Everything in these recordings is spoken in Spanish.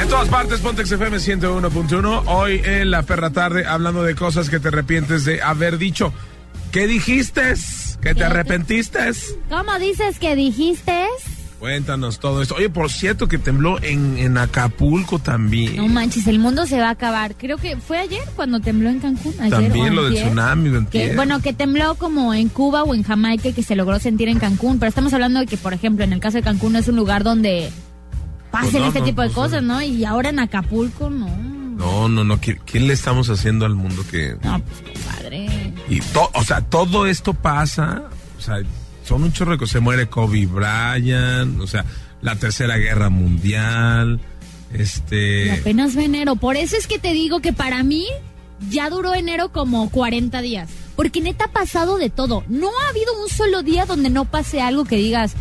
En todas partes, Pontex FM 101.1. Hoy en la perra tarde, hablando de cosas que te arrepientes de haber dicho. ¿Qué dijiste? ¿Que te arrepentiste? ¿Cómo dices que dijiste? Cuéntanos todo esto. Oye, por cierto que tembló en, en Acapulco también. No manches, el mundo se va a acabar. Creo que fue ayer cuando tembló en Cancún. Ayer también lo del tsunami. Que, bueno, que tembló como en Cuba o en Jamaica y que se logró sentir en Cancún. Pero estamos hablando de que, por ejemplo, en el caso de Cancún es un lugar donde pasen Pues no, este no, tipo de pues cosas, no. Y ahora en Acapulco, no. No, no, no. ¿Qué, qué le estamos haciendo al mundo que.? No, pues compadre. Y to- o sea, todo esto pasa. O sea, son un chorro. Se muere Kobe Bryant. O sea, la tercera guerra mundial. Y Este. apenas va enero. Por eso es que te digo que para mí ya duró enero como 40 días. Porque neta ha pasado de todo. No ha habido un solo día donde no pase algo que digas.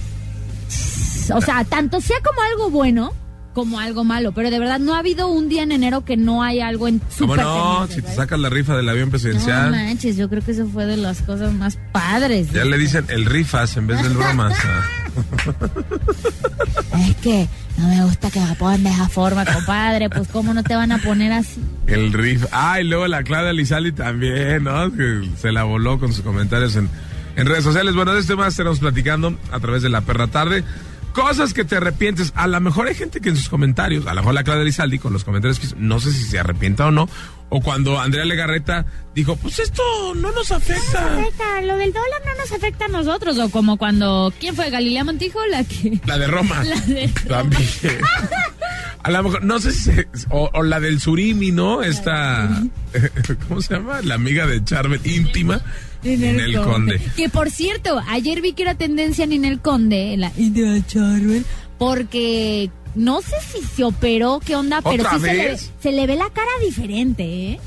O sea, tanto sea como algo bueno como algo malo. Pero de verdad no ha habido un día en enero que no haya algo en ¿Cómo súper no? Si te sacas la rifa del avión No presidencial. manches, yo creo que eso fue de las cosas más padres. ya le dicen el rifas en vez del bromas. Es que no me gusta que me pongan de esa forma, compadre. Pues, ¿cómo no te van a poner así? El riff. Ah, y luego la Claudia Lizali también, ¿no? Que se la voló con sus comentarios en, en redes sociales. Bueno, de este más estaremos platicando a través de la perra tarde. Cosas que te arrepientes. A lo mejor hay gente que en sus comentarios, a lo mejor la Claudia Lizaldi con los comentarios que hizo, no sé si se arrepienta o no. O cuando Andrea Legarreta dijo, pues esto no nos afecta. afecta, lo del dólar no nos afecta a nosotros. O como cuando, ¿quién fue? Galilea Montijo, la que... La de Roma. La de También. A lo mejor, no sé si se- o, o la del Surimi, ¿no? Esta, ¿cómo se llama? La amiga de Charvet íntima. Ninel Conde. Que por cierto, ayer vi que era tendencia Ninel Conde, la de Charbel, porque no sé si se operó, qué onda, pero ¿Otra sí se le, se le ve la cara diferente, ¿eh?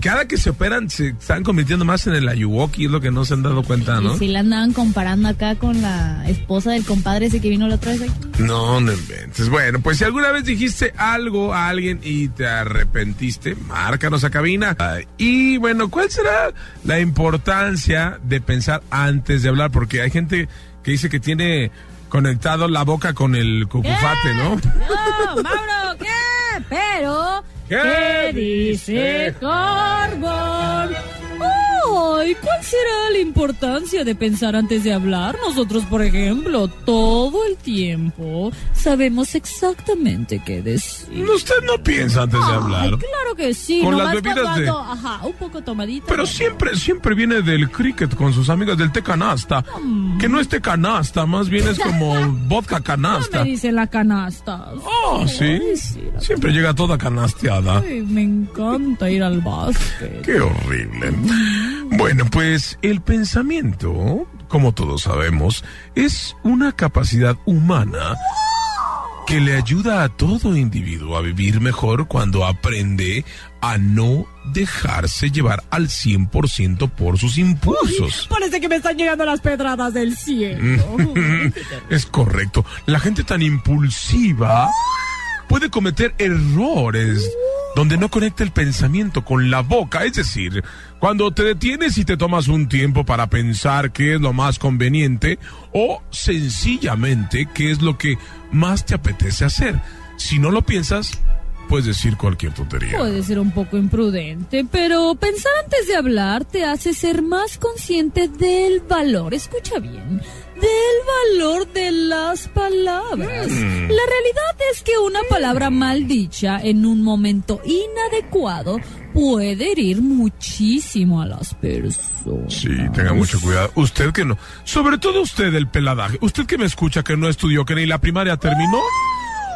Cada que se operan se están convirtiendo más en el Ayuwoki, es lo que no se han dado cuenta, ¿no? Y si la andaban comparando acá con la esposa del compadre ese que vino la otra vez aquí. No, no inventes. Bueno, pues si alguna vez dijiste algo a alguien y te arrepentiste, márcanos a cabina. Ay, Y bueno, ¿cuál será la importancia de pensar antes de hablar? Porque hay gente que dice que tiene conectado la boca con el cucufate, ¿no? No, Mauro, ¿qué? Pero, ¿Qué ¿qué dice Carbón? Ay, ¿cuál será la importancia de pensar antes de hablar? Nosotros, por ejemplo, todo el tiempo sabemos exactamente qué decir. Usted no piensa antes de hablar. claro que sí. Con las bebidas cuando de- Ajá, un poco tomadita. Pero siempre, siempre viene del cricket con sus amigas del té canasta. Que no es té canasta, más bien es como vodka No canasta. me dicen la canasta. Oh, sí. Ay, sí, la Siempre llega toda canasteada. Ay, me encanta ir al básquet. Qué horrible. Bueno, pues el pensamiento, como todos sabemos, es una capacidad humana que le ayuda a todo individuo a vivir mejor cuando aprende a no dejarse llevar al 100% por sus impulsos. Parece que me están llegando las pedradas del cielo. Es correcto. La gente tan impulsiva puede cometer errores donde no conecta el pensamiento con la boca. Es decir, cuando te detienes y te tomas un tiempo para pensar qué es lo más conveniente o sencillamente qué es lo que más te apetece hacer. Si no lo piensas, puedes decir cualquier tontería. Puede ser un poco imprudente, pero pensar antes de hablar te hace ser más consciente del valor, escucha bien, del valor de las palabras. La realidad es que una palabra mal dicha en un momento inadecuado puede herir muchísimo a las personas. Sí, tenga mucho cuidado. Usted que no. Sobre todo usted, el peladaje. Usted que me escucha que no estudió, que ni la primaria terminó.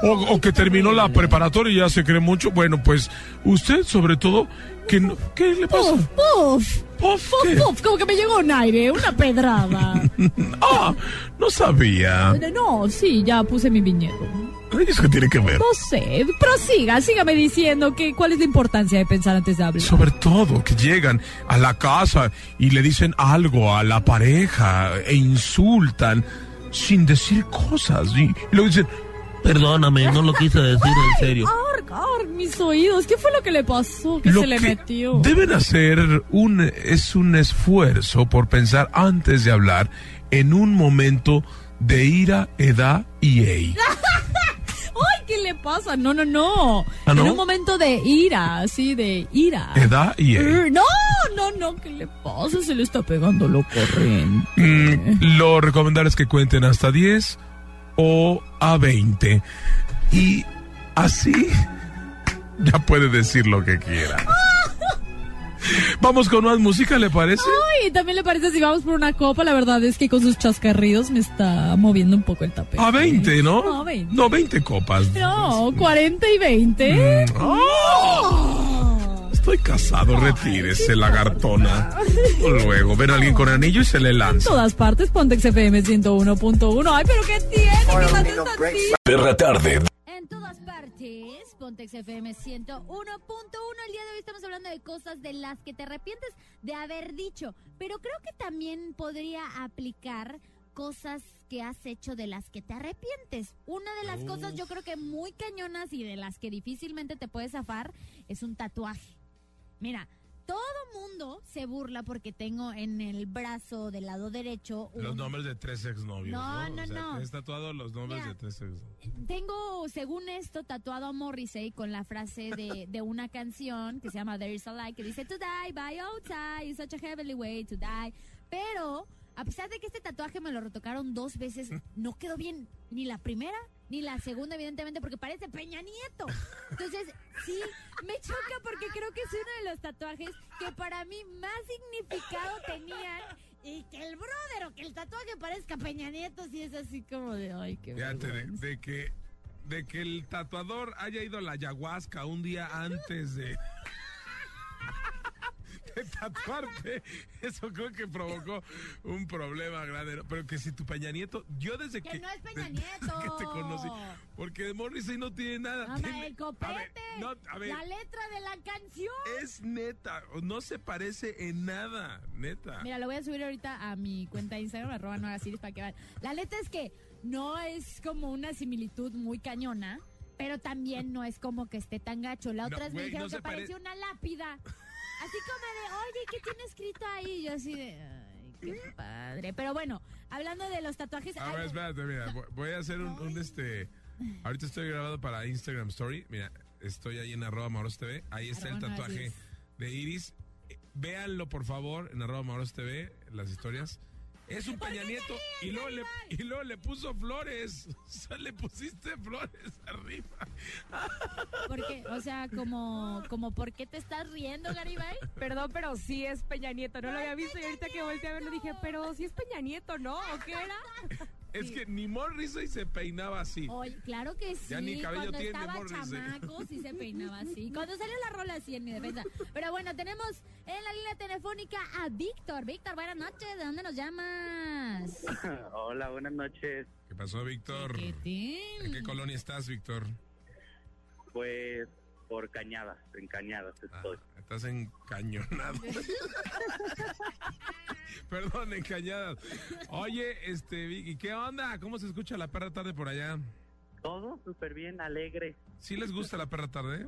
O, o que terminó la preparatoria y ya se cree mucho. Bueno, pues usted sobre todo que no... ¿Qué le pasa? Puf, puf, Puf, puf, ¿qué? puf, como que me llegó un aire, una pedrada. Ah, no sabía. no, sí, ya puse mi viñedo. ¿Eso qué tiene que ver? No sé, prosiga, sígame diciendo que cuál es la importancia de pensar antes de hablar. Sobre todo que llegan a la casa y le dicen algo a la pareja e insultan sin decir cosas y, y luego dicen, Perdóname, no lo quise decir en serio. Ar, ar, mis oídos, ¿qué fue lo que le pasó? ¿Qué lo se le que metió? deben hacer un es un esfuerzo por pensar antes de hablar en un momento de ira, edad y ey. ¡Ay, qué le pasa! No, no, no. ¿Ah, no? En un momento de ira, así de ira. Edad y ey. No, no, no, ¿qué le pasa? Se le está pegando lo corriente. Mm, lo recomendable es que cuenten hasta 10 o a 20. Y así ya puede decir lo que quiera. Vamos con más música, ¿le parece? Ay, también le parece si vamos por una copa, la verdad es que con sus chascarridos me está moviendo un poco el tapete. A 20, ¿no? No, 20. No, 20 copas. No, 40 y 20. Mm, ¡oh! Estoy casado, retírese, lagartona. Luego, ven a alguien con anillo y se le En lanza. todas partes, Pontex FM 101.1. Ay, pero ¿qué tiene? Perra tarde. En todas partes, Pontex FM 101.1. El día de hoy estamos hablando de cosas de las que te arrepientes de haber dicho, pero creo que también podría aplicar cosas que has hecho de las que te arrepientes. Una de las cosas yo creo que muy cañonas y de las que difícilmente te puedes zafar es un tatuaje. Mira, todo mundo se burla porque tengo en el brazo del lado derecho un- Los nombres de tres exnovios. No, No, no, O sea, no. tatuado los nombres Mira. de tres exnovios. Tengo, según esto, tatuado a Morrissey con la frase de, de una canción que se llama There is a light, que dice To die by outside is such a heavenly way to die. Pero, a pesar de que este tatuaje me lo retocaron dos veces, no quedó bien ni la primera ni la segunda, evidentemente, porque parece Peña Nieto. Entonces, sí, me choca porque creo que es uno de los tatuajes que para mí más significado tenían. Y que el brother o que el tatuaje parezca Peña Nieto, sí es así como de, ay, qué Fíjate, de, vergüenza". de que de que el tatuador haya ido a la ayahuasca un día antes de tatuarte, eso creo que provocó un problema grande. ¿no? Pero que si tu Peña Nieto, yo desde que, Que no es Peña Nieto. que te conocí, porque de Morrissey no tiene nada. No, tiene- el copete. a ver, no, a ver, La letra de la canción. es neta, no se parece en nada, neta. Mira, lo voy a subir ahorita a mi cuenta de Instagram, arroba Nora Ciris, para que vean. La neta es que no es como una similitud muy cañona, pero también no es como que esté tan gacho. La No, otra vez me dijeron no que pare- parecía una lápida. Así como de, oye, ¿qué tiene escrito ahí? Yo así de, ay, qué padre. Pero bueno, hablando de los tatuajes... A ver, espérate, mira, voy- a hacer un, un, este. Ahorita estoy grabado para Instagram Story. Mira, estoy ahí en arroba Maros TV. Ahí está el tatuaje de Iris. Eh, Véanlo, por favor, en arroba Maros TV, las historias. Es un Peña Nieto y luego, le, y luego le puso flores. O sea, le pusiste flores arriba. Porque, o sea, como, como, ¿por qué te estás riendo, Garibay? Perdón, pero sí es Peña Nieto. No lo había visto y ahorita que volteé a verlo dije, pero sí es Peña Nieto, ¿no? ¿O qué era? Es que ni Morrissey se peinaba así. Oye, claro que sí. Ya ni cabello Cuando tiene, estaba Morrissey. chamaco, sí se peinaba así. Cuando salió la rola, sí, en mi defensa. Pero bueno, tenemos en la línea telefónica a Víctor. Víctor, buenas noches. ¿De dónde nos llamas? Hola, buenas noches. ¿Qué pasó, Víctor? ¿En qué colonia estás, Víctor? Pues por cañadas, en cañadas Ah, estoy. estás encañonado. Perdón, encañadas. Oye, este, Vicky, ¿qué onda? ¿Cómo se escucha la perra tarde por allá? Todo súper bien, alegre. ¿Sí les gusta la perra tarde?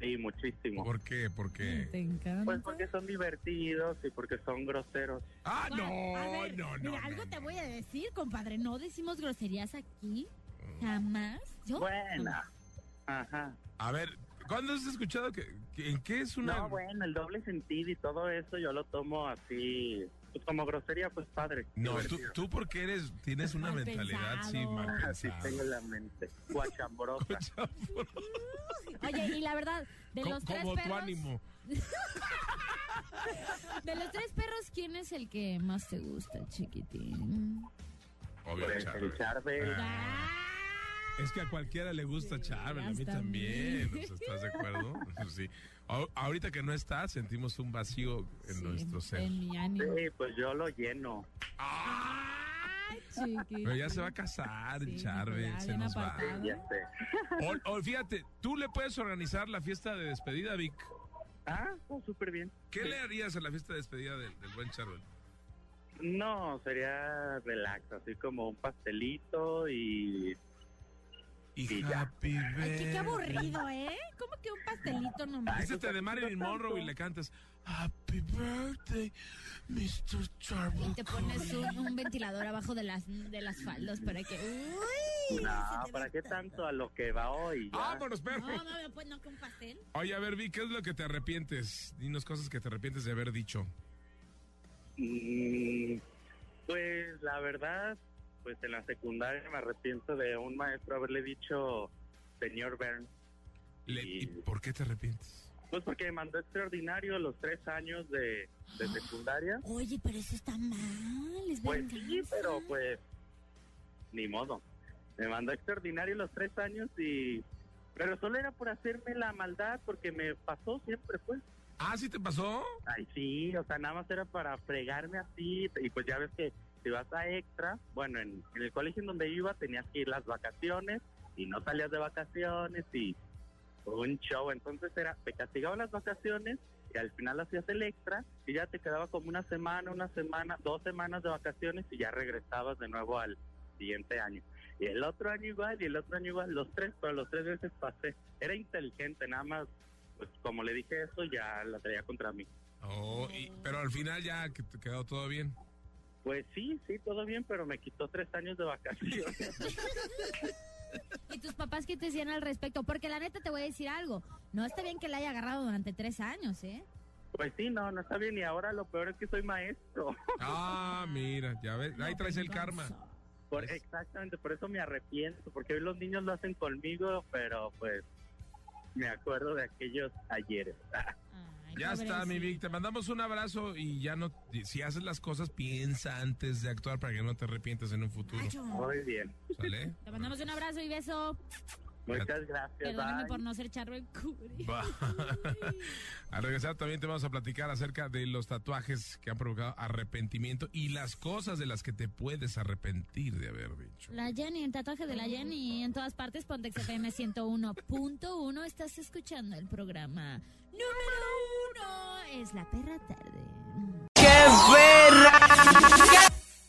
Sí, muchísimo. ¿Por qué? ¿Por qué? Te encanta. Pues porque son divertidos y porque son groseros. Ah, Bueno, no, ver, no, no. Mira, algo no, te voy a decir, compadre. No decimos groserías aquí. Jamás. Yo. Buena. Ajá. A ver, ¿cuándo has escuchado que, que- en qué es una No, bueno, el doble sentido y todo eso yo lo tomo así. Pues como grosería, pues padre. No, tú, tú porque eres, tienes una Mal mentalidad pensado. mal Así tengo la mente. Guachambrosa. Oye, y la verdad, de Co- los tres Como tu perros. ánimo. De los tres perros, ¿quién es el que más te gusta, chiquitín? Obvio, Pues, Charbel. el Charbel. Ah, Es que a cualquiera le gusta Charbel, a mí también. ¿Estás de acuerdo? Sí. A- ahorita que no está, sentimos un vacío en Sí, nuestro ser. En mi ánimo. Sí, pues yo lo lleno. ¡Ah! Ay, chiquito. Pero ya se va a casar, Sí, Charbel, se nos va. apartado. Sé. O, o fíjate, tú le puedes organizar la fiesta de despedida, Vic. Ah, oh, súper bien. ¿Qué le harías en la fiesta de despedida del, del buen Charbel? No, sería relax, así como un pastelito y Y Y ya. happy Ay, qué, qué birthday. aburrido, ¿eh? ¿Cómo que un pastelito nomás? De Marilyn Monroe y le cantas Happy birthday, Mr. Charbel. Y te pones un, un ventilador abajo de las, de las faldas para que... ¡Uy! no, ¿para qué tanto a lo que va hoy? ya? ¡Vámonos, perro! No, no, pues no, que un pastel. Oye, a ver, Vi, ¿qué es lo que te arrepientes? Dinos cosas que te arrepientes de haber dicho. Mm, pues la verdad, pues en la secundaria me arrepiento de un maestro haberle dicho señor Bern. Le- Y- ¿Y por qué te arrepientes? Pues porque me mandó extraordinario los tres años de, de secundaria. Oye, pero eso está mal. Es Pues sí, venganza. pero pues ni modo. Me mandó extraordinario los tres años y... Pero solo era por hacerme la maldad porque me pasó siempre, pues. ¿Ah, sí te pasó? Ay, sí, o sea, nada más era para fregarme así. Y pues ya ves que si vas a extra, bueno, en, en el colegio en donde iba tenías que ir las vacaciones y no salías de vacaciones y un show. Entonces era, te castigaban las vacaciones y al final hacías el extra y ya te quedaba como una semana, una semana, dos semanas de vacaciones y ya regresabas de nuevo al siguiente año. Y el otro año igual, y el otro año igual, los tres, pero los tres veces pasé. Era inteligente, nada más, pues como le dije eso, ya la traía contra mí. Oh, y- pero al final ya quedó todo bien. Pues sí, sí, todo bien, pero me quitó tres años de vacaciones. ¿Y tus papás qué te decían al respecto? Porque la neta te voy a decir algo. No está bien que la haya agarrado durante tres años, ¿eh? pues sí, no, no está bien. Y ahora lo peor es que soy maestro. Ah, mira, ya ves, ahí traes el karma. Por, exactamente, por eso me arrepiento, porque hoy los niños lo hacen conmigo, pero pues me acuerdo de aquellos ayeres. Ay, Ya está, mi Vic, te mandamos un abrazo y ya no, si haces las cosas, piensa antes de actuar para que no te arrepientes en un futuro. Muy bien. ¿Sale? Te mandamos un abrazo y beso. Muchas gracias. Perdóname bye. por no ser charro en Curi. Va. Al regresar también te vamos a platicar acerca de los tatuajes que han provocado arrepentimiento y las cosas de las que te puedes arrepentir de haber dicho. La Jenny, el tatuaje de la Jenny en todas partes, Pontex FM 101.1. Estás escuchando el programa número. Es la perra tarde.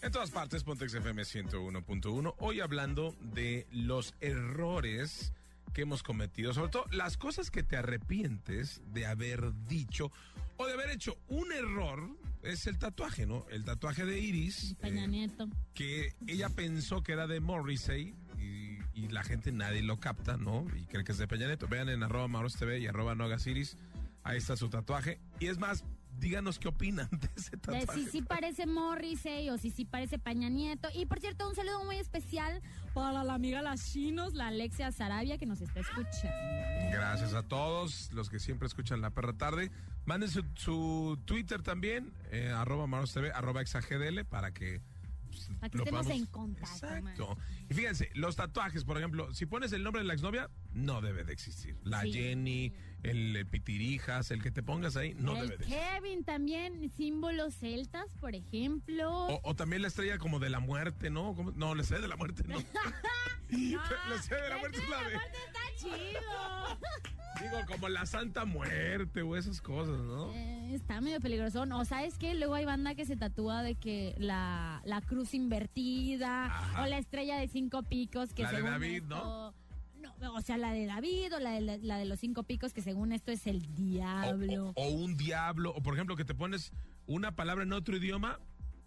En todas partes, Pontex FM 101.1. Hoy hablando de los errores que hemos cometido, sobre todo las cosas que te arrepientes de haber dicho o de haber hecho. Un error es el tatuaje, ¿no? El tatuaje de Iris. Peña eh, Nieto. que ella pensó que era de Morrissey y, y la gente nadie lo capta, ¿no? Y cree que es de Peña Nieto. Vean en arroba Maros TV y arroba Nogasiris. Ahí está su tatuaje. Y es más, díganos qué opinan de ese De tatuaje. si sí parece Morrissey o si sí parece Peña Nieto. Y por cierto, un saludo muy especial para la amiga Las Chinos, la Alexia Sarabia, que nos está escuchando. Gracias a todos los que siempre escuchan La Perra Tarde. Manden su, su Twitter también, eh, arroba Maros TV, arroba exagdl, para que... pues, Para que lo estemos podamos- en contacto. Exacto. Y fíjense, los tatuajes, por ejemplo, si pones el nombre de la exnovia, no debe de existir. La Sí. Jenny, el, Pitirijas, el que te pongas ahí, no el debe de. Kevin también, símbolos celtas, por ejemplo. O, o también la estrella como de la muerte, ¿no? ¿Cómo? No, la estrella de la muerte, no. la estrella de la muerte es la de... Está chido. Digo, como la Santa Muerte o esas cosas, ¿no? Eh, está medio peligroso. O sabes que luego hay banda que se tatúa de que la, la cruz invertida Ajá. o la estrella de cinco picos que La de según David, esto- no, o sea, la de David o la de, la, la de los cinco picos que según esto es el diablo. o- o un diablo, o por ejemplo que te pones una palabra en otro idioma,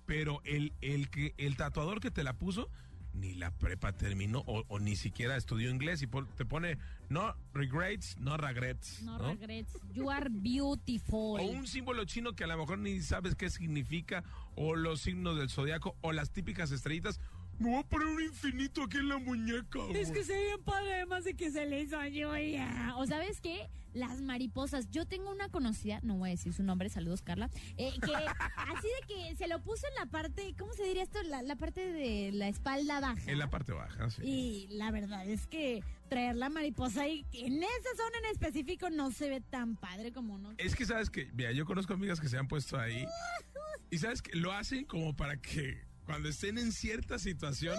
pero el, el, que, el tatuador que te la puso ni la prepa terminó o, o ni siquiera estudió inglés y te pone no regrets, no regrets. no, ¿no? regrets. You are beautiful. O un símbolo chino que a lo mejor ni sabes qué significa, o los signos del zodiaco, o las típicas estrellitas. Me voy a poner un infinito aquí en la muñeca. Es que se bien padre, además de que se le hizo ya. O sabes qué? Las mariposas. Yo tengo una conocida, no voy a decir su nombre, saludos Carla, eh, que así de que se lo puso en la parte, ¿cómo se diría esto? La, la parte de la espalda baja. En la parte baja, sí. Y la verdad es que traer la mariposa ahí en esa zona en específico no se ve tan padre como uno. Es que sabes que, mira, yo conozco amigas que se han puesto ahí y sabes que lo hacen como para que cuando estén en cierta situación,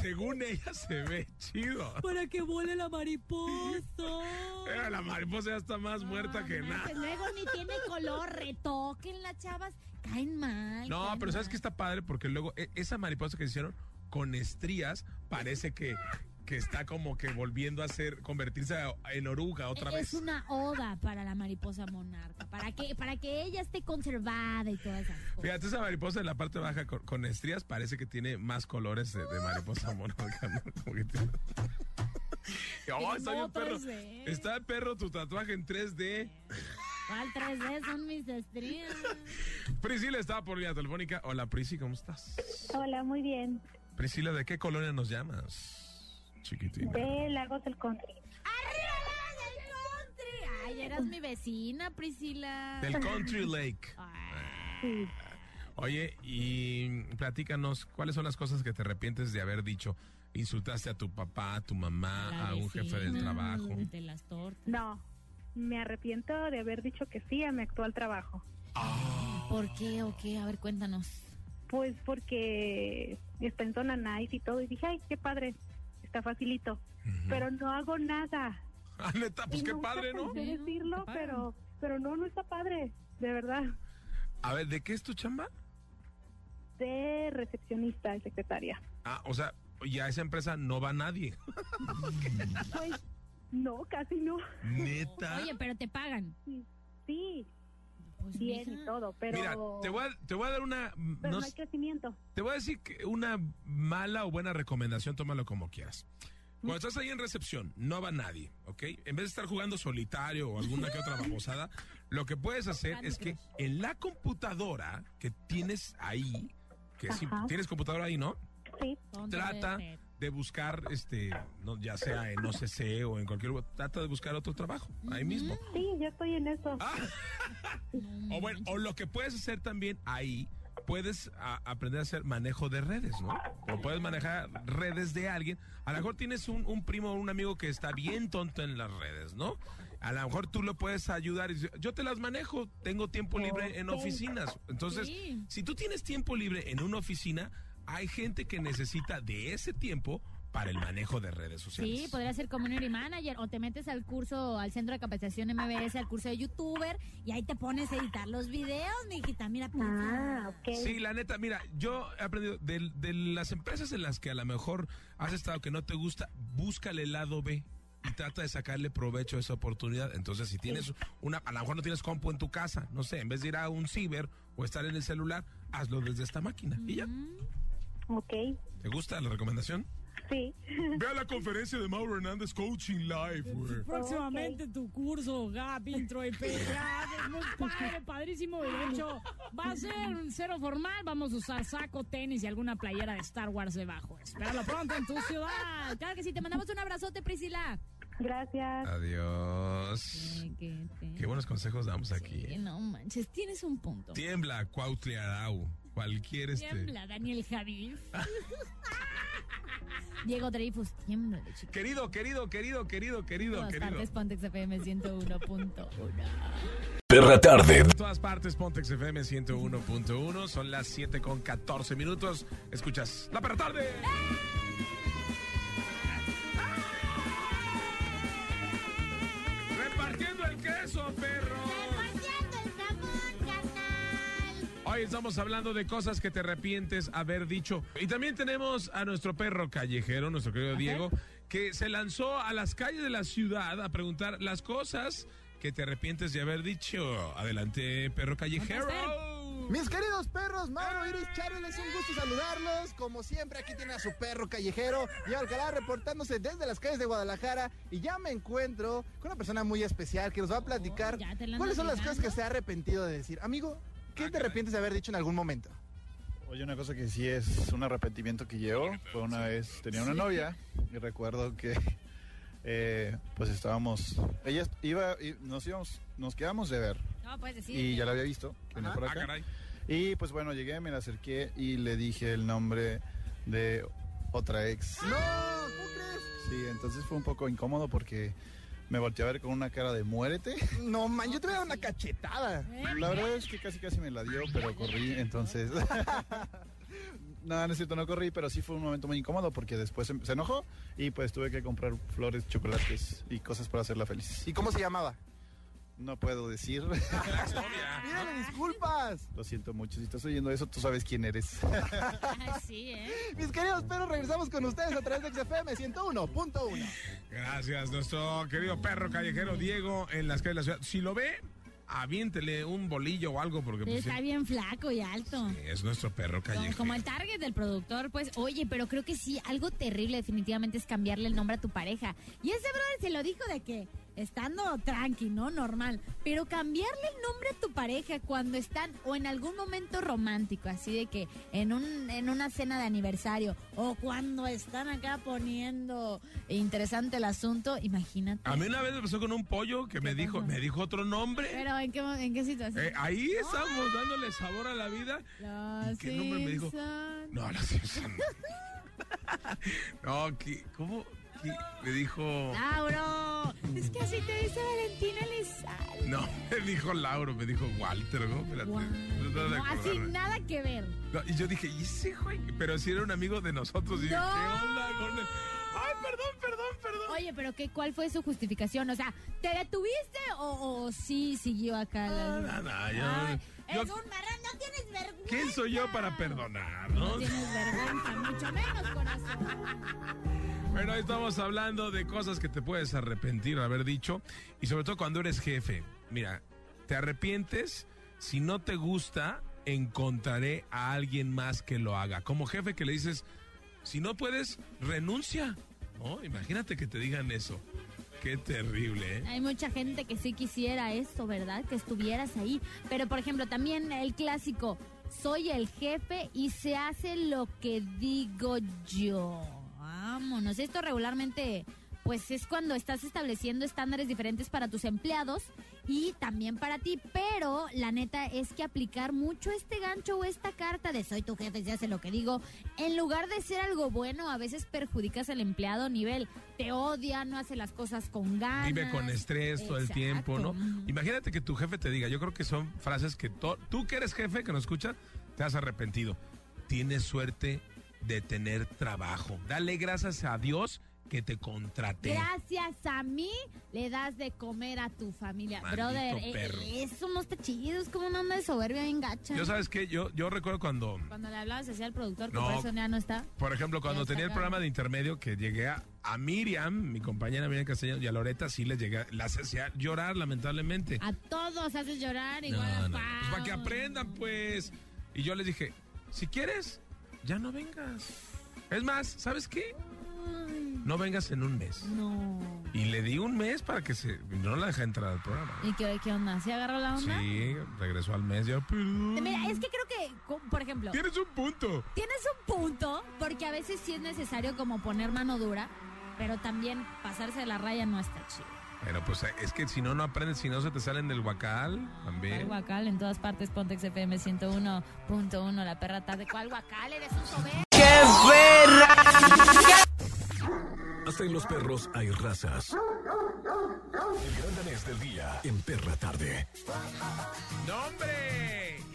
según ella se ve chido. Para que vuele la mariposa. La mariposa ya está más muerta que nada. Luego ni tiene color, retoquen las chavas, caen mal. No, caen pero ¿sabes qué está padre? Porque luego e- esa mariposa que hicieron con estrías parece que, que está como que volviendo a ser, convertirse en oruga otra es vez. una oda para la mariposa monarca, para que, para que ella esté conservada y todas esas cosas. Fíjate, esa mariposa en la parte baja con, con estrías parece que tiene más colores de, de mariposa monarca, ¿no? Como que tiene- Oh, está bien modo perro. 3D. Está perro tu tatuaje en 3D. ¿Cuál 3D son mis estrías? Priscila estaba por línea telefónica. Hola, Prisi, ¿cómo estás? Hola, muy bien. Priscila, ¿de qué colonia nos llamas? Chiquitina. De Lagos del Country. ¡Arriba la del country! Ay, eras mi vecina, Priscila. Del Country Lake. Sí. Oye, y platícanos, ¿cuáles son las cosas que te arrepientes de haber dicho? Insultaste a tu papá, a tu mamá, La a un jefe del vecina, trabajo. De las tortas. No, me arrepiento de haber dicho que sí a mi actual trabajo. ¿Por qué o qué? A ver, cuéntanos. Pues porque está en zona nice y todo. Y dije, ay, qué padre, está facilito. Pero no hago nada. Ah, neta, pues Y qué nunca padre, ¿no? decirlo, pero, pero no, no está padre, de verdad. A ver, ¿de qué es tu chamba? De recepcionista y secretaria. Ah, o sea, ya a esa empresa no va nadie. Pues no, casi no. Neta. Oye, pero te pagan. Sí, Pues bien mija. y todo, pero, Mira, te voy, a, te voy a dar una... pero no no hay crecimiento. Te voy a decir que una mala o buena recomendación, tómalo como quieras. Cuando estás ahí en recepción, no va nadie, ¿ok? En vez de estar jugando solitario o alguna que otra babosada, lo que puedes hacer es que en la computadora que tienes ahí, que Ajá. tienes computadora ahí, ¿no? Sí, Trata de- de buscar, este, no, ya sea en OCC o en cualquier lugar, trata de buscar otro trabajo, ahí mismo. sí, ya estoy en eso. Ah. O bueno, o lo que puedes hacer también ahí, puedes a- aprender a hacer manejo de redes, ¿no? O puedes manejar redes de alguien. A lo mejor tienes un, un primo o un amigo que está bien tonto en las redes, ¿no? A lo mejor tú lo puedes ayudar y decir, yo te las manejo, tengo tiempo libre en oficinas. Entonces, Sí. si tú tienes tiempo libre en una oficina, hay gente que necesita de ese tiempo para el manejo de redes sociales. Sí, podría ser community manager o te metes al curso, al centro de capacitación MBS, al curso de youtuber y ahí te pones a editar los videos, mijita. Mira, Ah, ok. Sí, la neta, mira, yo he aprendido de, de las empresas en las que a lo mejor has estado que no te gusta, búscale el lado B y trata de sacarle provecho a esa oportunidad. Entonces, si tienes una, a lo mejor no tienes compu en tu casa, no sé, en vez de ir a un ciber o estar en el celular, hazlo desde esta máquina y ya. Ok, ¿Te gusta la recomendación? sí. Ve a la conferencia de Mauro Hernández Coaching Live, güey. Próximamente tu curso, Gap, Intro y es muy padre, padrísimo. De hecho, va a ser un cero formal. Vamos a usar saco, tenis y alguna playera de Star Wars debajo. Espéralo pronto en tu ciudad. Claro que sí, te mandamos un abrazote, Priscila. Gracias. Adiós. Qué, buenos consejos damos aquí. Sí, no manches, tienes un punto. Tiembla, Cuautli Arau. Cualquier este. Tiembla, Daniel Javid. Diego Dreyfus, tiembla, chico. Querido, querido, querido, querido, querido, Todas querido. partes, Pontex FM 101.1. Perra tarde. En todas partes, Pontex FM 101.1. Son las 7 con 14 minutos. Escuchas La Perra Tarde. Repartiendo Hoy estamos hablando de cosas que te arrepientes haber dicho. Y también tenemos a nuestro perro callejero, nuestro querido Diego, que se lanzó a las calles de la ciudad a preguntar las cosas que te arrepientes de haber dicho. Adelante, perro callejero. Mis queridos perros, Mauro, Iris, Charlie, es un gusto saludarlos. Como siempre, aquí tiene a su perro callejero y Alcalá reportándose desde las calles de Guadalajara. Y ya me encuentro con una persona muy especial que nos va a platicar Oh, ya te la cuáles son las cosas que se ha arrepentido de decir. Amigo, ¿qué Ah, te arrepientes de haber dicho en algún momento? Oye, una cosa que sí es un arrepentimiento que llevo fue una vez tenía una novia y recuerdo que eh, pues estábamos, ella iba, y nos íbamos, nos quedamos de ver No, puedes decir. y ya la había visto, que venía por Ah, acá. caray. Y pues bueno, llegué, me la acerqué y le dije el nombre de otra ex. ¡No! ¿Cómo crees? Sí, entonces fue un poco incómodo porque me volteé a ver con una cara de muérete. No, man, yo te voy a dar una cachetada. La verdad es que casi casi me la dio, pero corrí, entonces No, no es cierto, no corrí, pero sí fue un momento muy incómodo porque después se, se enojó y pues tuve que comprar flores, chocolates y cosas para hacerla feliz. ¿Y cómo se llamaba? No puedo decir. Pídele disculpas. Lo siento mucho. Si estás oyendo eso, tú sabes quién eres. sí, ¿eh? Mis queridos perros, regresamos con ustedes a través de XFM 101.1. Gracias, nuestro querido perro callejero Diego en las calles de la ciudad. Si lo ve, aviéntele un bolillo o algo porque pues, Está sí, bien flaco y alto. es nuestro perro Como, callejero. como el target del productor, pues, oye, pero creo que sí, algo terrible definitivamente es cambiarle el nombre a tu pareja. Y ese brother se lo dijo de que estando tranqui, ¿no? Normal. Pero cambiarle el nombre a tu pareja cuando están o en algún momento romántico, así de que en, un, en una cena de aniversario o cuando están acá poniendo interesante el asunto, imagínate. A mí una vez me pasó con un pollo que me dijo, me dijo otro nombre. Pero ¿en qué, en qué situación? Eh, ahí estamos dándole sabor a la vida. Los ¿Qué nombre me dijo? No, Simpson. No, ¿qué- ¿cómo? Me dijo. Lauro, es que así te dice Valentina Elizalde. No, me dijo Lauro, me dijo Walter, ¿no? Espérate. Trato de No, así nada que ver. No, y yo dije, ¿y ese güey? Pero si era un amigo de nosotros. Y dije, No. ¿qué onda con él? Ay, perdón, perdón, perdón. Oye, pero qué, ¿cuál fue su justificación? O sea, ¿te detuviste o, o sí siguió acá? la- No, no, yo- Ay, yo- es un marrón, no tienes vergüenza. ¿Quién soy yo para perdonar, No no? tienes vergüenza, mucho menos corazón. Bueno, hoy estamos hablando de cosas que te puedes arrepentir de haber dicho y sobre todo cuando eres jefe. Mira, te arrepientes, si no te gusta, encontraré a alguien más que lo haga. Como jefe que le dices, si no puedes, renuncia. ¿No? Imagínate que te digan eso. Qué terrible, ¿eh? Hay mucha gente que sí quisiera eso, ¿verdad? Que estuvieras ahí. Pero, por ejemplo, también el clásico, soy el jefe y se hace lo que digo yo. Vámonos. Esto regularmente, pues es cuando estás estableciendo estándares diferentes para tus empleados y también para ti. Pero la neta es que aplicar mucho este gancho o esta carta de soy tu jefe y se hace lo que digo, en lugar de ser algo bueno, a veces perjudicas al empleado a nivel te odia, no hace las cosas con ganas. Vive con estrés todo el tiempo, ¿no? Imagínate que tu jefe te diga, yo creo que son frases que tú que eres jefe, que nos escucha, te has arrepentido. Tienes suerte de tener trabajo. Dale gracias a Dios que te contraté. Gracias a mí le das de comer a tu familia. Maldito Brother, eh, perro. eso no está chido, es como una onda de soberbia bien gacha. Yo sabes que yo, yo recuerdo cuando, Cuando le hablabas así al productor, que No. por eso ya no está. por ejemplo, cuando tenía el programa de intermedio que llegué a, a Miriam, mi compañera Miriam Castellano y a Loreta, sí les llegué, las hacía llorar lamentablemente. A todos haces llorar igual No, a no, pues para que aprendan, pues. Y yo les dije, si quieres, ya no vengas. Es más, ¿sabes qué? No vengas en un mes. No. Y le di un mes para que se... No la dejé entrar al programa. ¿Y qué, qué onda? ¿Se agarró la onda? Sí, regresó al mes. Perdón. Mira, es que creo que, por ejemplo, Tienes un punto. tienes un punto, porque a veces sí es necesario como poner mano dura, pero también pasarse de la raya no está chido. Pero pues es que si no, no aprendes, si no se te salen del guacal, ¿Cuál también. guacal? En todas partes, Pontex FM 101.1, la perra tarde. ¿Cuál guacal? Eres un soberbio. Hasta en los perros hay razas. El gran danés del día en Perra Tarde. ¡No, hombre!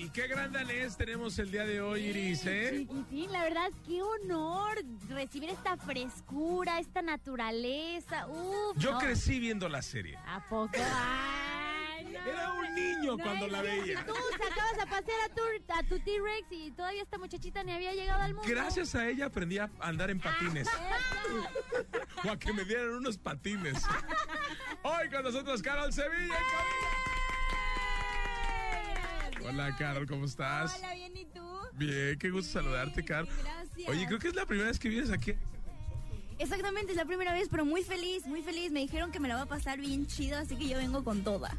¿Y qué gran danés tenemos el día de hoy, Iris, eh? Chiquitín, la verdad, qué honor recibir esta frescura, esta naturaleza. Uf, Yo no. crecí viendo la serie. ¿A poco? Ay, no. Era un niño cuando la veía. Tú sacabas a pasear a tu, a tu T-Rex y todavía esta muchachita ni había llegado al mundo. Gracias a ella aprendí a andar en patines. o a que me dieran unos patines. Hoy con nosotros Carol Sevilla. en cabina. Hola, Carol, ¿cómo estás? Hola, bien, ¿y tú? Bien, qué gusto saludarte, Carol. Gracias. Oye, creo que es la primera vez que vienes aquí. Exactamente, es la primera vez, pero muy feliz, muy feliz. Me dijeron que me la va a pasar bien chido, así que yo vengo con toda.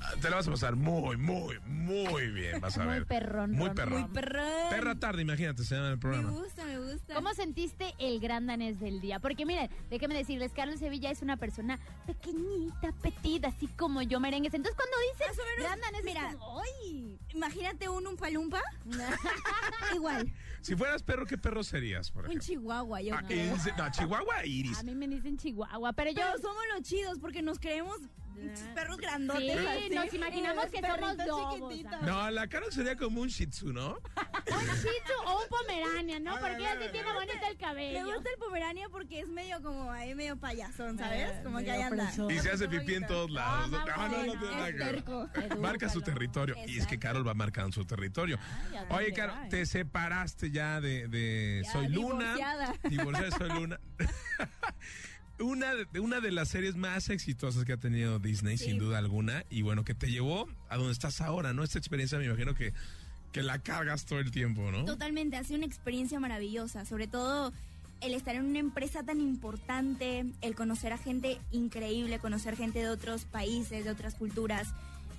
Ah, Te la vas a pasar muy, muy, muy bien, vas a Muy ver. perrón, Muy perrón. Muy perrón. Perra tarde, imagínate, se llama el Me programa. gusta, me gusta. ¿Cómo sentiste el gran danés del día? Porque miren, déjenme decirles, Carlos Sevilla es una persona pequeñita, petida, así como yo, merengues. Entonces cuando dices gran danés, mira, es como, ¡ay! Imagínate un umpalumpa. Igual, Si fueras perro, ¿qué perro serías, por un chihuahua, yo Ah, creo. en se- no, Chihuahua, Iris. A mí me dicen Chihuahua, pero yo... Pero somos los chidos porque nos creemos perros grandotes. Sí, así. nos imaginamos que somos lobos. chiquititos. No, la Carol sería como un Shih Tzu, ¿no? Un Shih Tzu o un Pomerania, ¿no? Porque ella sí tiene bonito el cabello. Me gusta el pomerania porque es medio como ahí medio payasón, ¿sabes? Como que ahí anda. Y se hace pipí en todos lados. No, no, no, no terco. Marca su territorio. Y es que Carol va marcando su territorio. Oye, Carol, te separaste ya de, de Soy Luna. divorciada. Divorciada de Soy Luna. Una de, una de las series más exitosas que ha tenido Disney, sin duda alguna, y bueno, que te llevó a donde estás ahora, ¿no? Esta experiencia me imagino que, que la cargas todo el tiempo, ¿no? Totalmente, ha sido una experiencia maravillosa, sobre todo el estar en una empresa tan importante, el conocer a gente increíble, conocer gente de otros países, de otras culturas,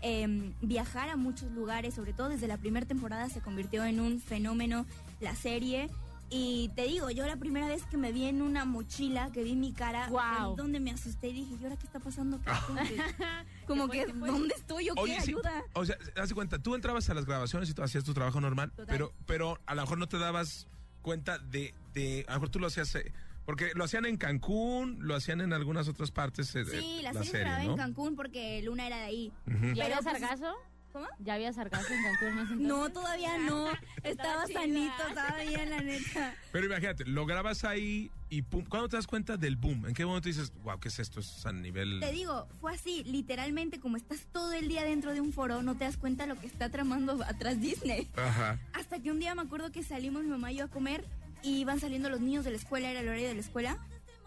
eh, viajar a muchos lugares, sobre todo desde la primera temporada se convirtió en un fenómeno la serie. Y te digo, yo la primera vez que me vi en una mochila, que vi mi cara, Guau. fue donde me asusté y dije, ¿y ahora qué está pasando? acá?" Como que, como que, ¿dónde estoy yo? ¿Qué sí, ayuda? o sea, haz de cuenta, tú entrabas a las grabaciones y tú hacías tu trabajo normal, Total. pero, pero a lo mejor no te dabas cuenta de, de, a lo mejor tú lo hacías, eh, porque lo hacían en Cancún, lo hacían en algunas otras partes. eh, de Sí, la, la serie se grababa ¿no? en Cancún porque Luna era de ahí. Ujú. ¿Ya había Pero, pues, sargazo? ¿Cómo? ¿Ya había sargazo en Cancún entonces? No, todavía no. Estaba chida. sanito, estaba bien, la neta. Pero imagínate, lo grabas ahí y pum, ¿cuándo te das cuenta del boom? ¿En qué momento dices, wow, qué es esto? Es a nivel... Te digo, fue así, literalmente, como estás todo el día dentro de un foro, no te das cuenta lo que está tramando atrás Disney. Ajá. Hasta que un día me acuerdo que salimos mi mamá y yo a comer y iban saliendo los niños de la escuela, era el horario de la escuela,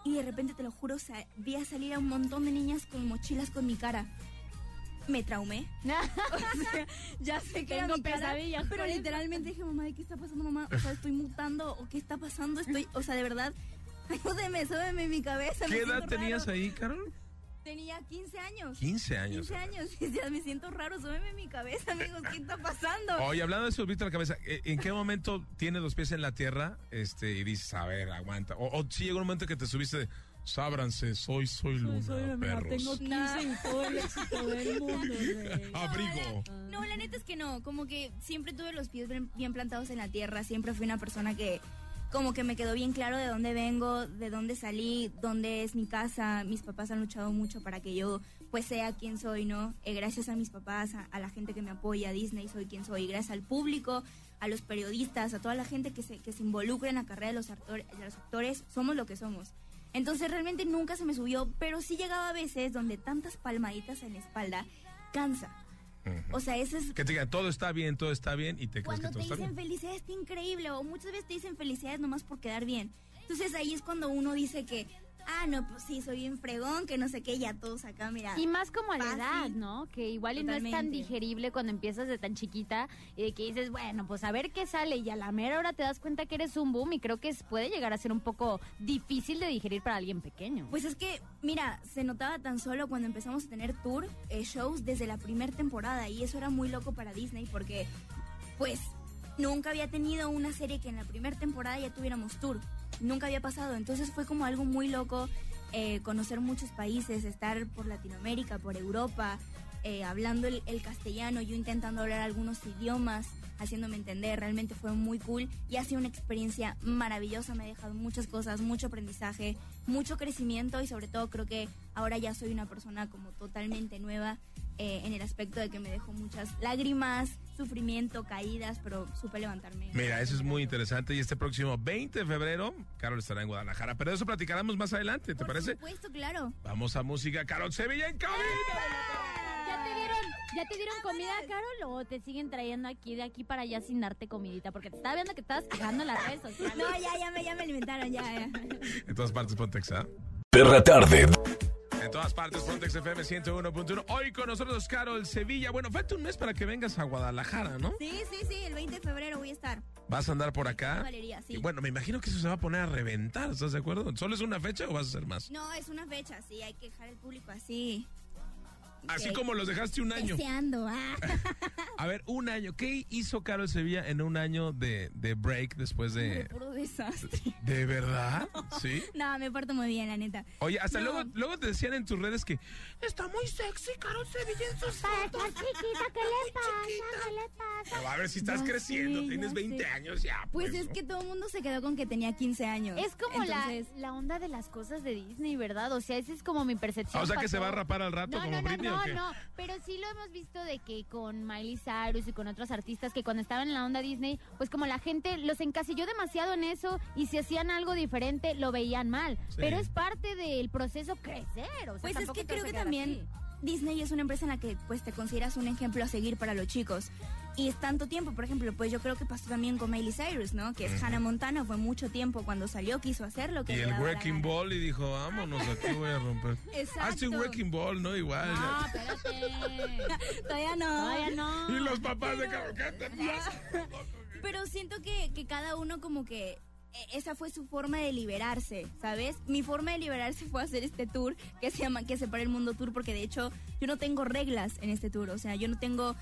y de repente, te lo juro, vi a salir a un montón de niñas con mochilas con mi cara. Me traumé. O sea, ya sé que era Tengo mi cara, pesadillas pero literalmente dije, mamá, ¿de qué está pasando, mamá? O sea, estoy mutando, ¿o qué está pasando? Estoy, o sea, de verdad, ayúdeme, súbeme en mi cabeza. ¿Qué edad tenías raro. ahí, Carol? Tenía 15 años. 15 años. 15 años. Ya me siento raro, súbeme mi cabeza, amigos, ¿qué está pasando? Oye, hablando de eso, ahorita la cabeza, ¿eh, ¿en qué momento tienes los pies en la tierra este, y dices, a ver, aguanta? O, o si llegó un momento que te subiste de, sábranse, soy, soy luna, perros. Tengo 15 y todo el éxito del mundo, Abrigo. No, la neta es que no, como que siempre tuve los pies bien, plantados en la tierra, siempre fui una persona que como que me quedó bien claro de dónde vengo, de dónde salí, dónde es mi casa, mis papás han luchado mucho para que yo pues sea quien soy, ¿no? Eh, gracias a mis papás, a, a la gente que me apoya, a Disney soy quien soy, gracias al público, a los periodistas, a toda la gente que se, que se involucra en la carrera de los, de los actores, somos lo que somos. Entonces realmente nunca se me subió, pero sí llegaba a veces donde tantas palmaditas en la espalda cansa. O sea, ese es Que te digan, todo está bien, todo está bien, y te crees cuando que te todo está dicen bien. felicidades, está increíble, o muchas veces te dicen felicidades nomás por quedar bien. Entonces ahí es cuando uno dice que, ah, no, pues sí, soy bien fregón, que no sé qué, ya todos acá, mira. Y más como a la fácil. edad, ¿no? Que igual y no es tan digerible cuando empiezas de tan chiquita y de que dices, bueno, pues a ver qué sale y a la mera hora te das cuenta que eres un boom y creo que puede llegar a ser un poco difícil de digerir para alguien pequeño. Pues es que, mira, se notaba tan solo cuando empezamos a tener tour, eh, shows desde la primera temporada y eso era muy loco para Disney porque, pues, nunca había tenido una serie que en la primera temporada ya tuviéramos tour. Nunca había pasado, entonces fue como algo muy loco eh, conocer muchos países, estar por Latinoamérica, por Europa, eh, hablando el, el castellano, yo intentando hablar algunos idiomas, haciéndome entender, realmente fue muy cool y ha sido una experiencia maravillosa, me ha dejado muchas cosas, mucho aprendizaje, mucho crecimiento y sobre todo creo que ahora ya soy una persona como totalmente nueva eh, en el aspecto de que me dejó muchas lágrimas, sufrimiento, caídas, pero supe levantarme. Mira, eso es muy interesante. Y este próximo 20 de febrero, Carol estará en Guadalajara. Pero de eso platicaremos más adelante, ¿te Por parece? supuesto, claro. Vamos a música. Carol Sevilla en cabina. ¿Ya te dieron, ya te dieron comida, Carol? ¿O te siguen trayendo aquí de aquí para allá sin darte comidita? Porque te estaba viendo que estabas quejando en las redes sociales. No, ya, ya me, ya me alimentaron, ya, ya. En todas partes, Pontex, ¿ah? Perra tarde. En todas partes, Pontex FM 101.1. Hoy con nosotros, Carol Sevilla. Bueno, falta un mes para que vengas a Guadalajara, ¿no? Sí, sí, sí, el 20 de febrero voy a estar. ¿Vas a andar por acá? Valeria, sí. Y bueno, me imagino que eso se va a poner a reventar, ¿estás de acuerdo? ¿Solo es una fecha o vas a hacer más? No, es una fecha, sí, hay que dejar el público así. Así como los dejaste un año. Deseando, ah. A ver, un año. ¿Qué hizo Carol Sevilla en un año de, de break después de. Puro desastre. ¿De verdad? ¿Sí? No, me porto muy bien, la neta. Oye, hasta No. luego, luego te decían en tus redes que está muy sexy Carol Sevilla en sus fotos. chiquita, ¿qué le pasa? ¿Qué le pasa? Pero a ver si estás Ya creciendo, sé, tienes ya 20 sé. años ya. Pues es que todo el mundo se quedó con que tenía 15 años. Es como Entonces, la, la onda de las cosas de Disney, ¿verdad? O sea, esa es como mi percepción. Ah, o sea que pasó. se va a rapar al rato No, como no, no, Britney, ¿o no, qué? no, pero sí lo hemos visto de que con Miley Cyrus y con otros artistas que cuando estaban en la onda Disney, pues como la gente los encasilló demasiado en eso y si hacían algo diferente lo veían mal. Sí. Pero es parte del proceso crecer, o sea, Pues es que creo que también Disney es una empresa en la que pues te consideras un ejemplo a seguir para los chicos. Y es tanto tiempo, por ejemplo, pues yo creo que pasó también con Miley Cyrus, ¿no? Que es. Hannah Montana, fue mucho tiempo cuando salió, quiso hacer lo que Y el Wrecking. Ball y dijo, vámonos, aquí voy a romper. Exacto. Hazte un Wrecking Ball, ¿no? Igual. No, espérate. Todavía no. Todavía no. Y los papás de Carol, ¿qué te pasa? Pero siento que, que cada uno como que eh, esa fue su forma de liberarse, ¿sabes? Mi forma de liberarse fue hacer este tour que se llama que separa el mundo tour porque de hecho yo no tengo reglas en este tour, o sea, yo no tengo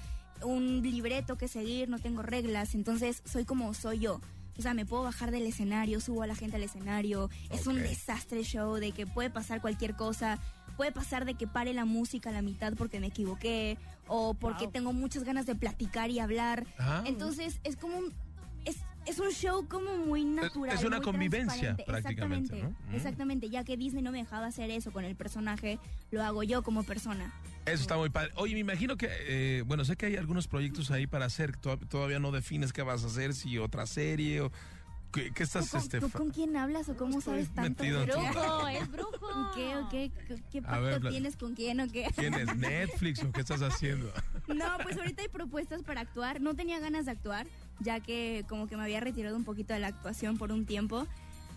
un libreto que seguir, no tengo reglas, entonces soy como soy yo. O sea, me puedo bajar del escenario, subo a la gente al escenario. Es un desastre show de que puede pasar cualquier cosa. Puede pasar de que pare la música a la mitad porque me equivoqué o porque Wow. tengo muchas ganas de platicar y hablar. Ah. Entonces es como un, es, un show como muy natural. es una muy convivencia, prácticamente, Exactamente, ¿no? Mm. exactamente. Ya que Disney no me dejaba hacer eso con el personaje, lo hago yo como persona. Eso está muy padre. Oye, me imagino que, eh, bueno, sé que hay algunos proyectos ahí para hacer. to- Todavía no defines qué vas a hacer, si otra serie o... ¿Qué, qué estás, ¿Tú, con- este, tú con quién hablas o cómo sabes tanto? metido en tu- Brujo, es brujo. ¿Qué o qué? ¿Qué, qué pacto ver, tienes con quién o qué? ¿Quién es? ¿Netflix o qué estás haciendo? No, pues ahorita hay propuestas para actuar. No tenía ganas de actuar, ya que como que me había retirado un poquito de la actuación por un tiempo.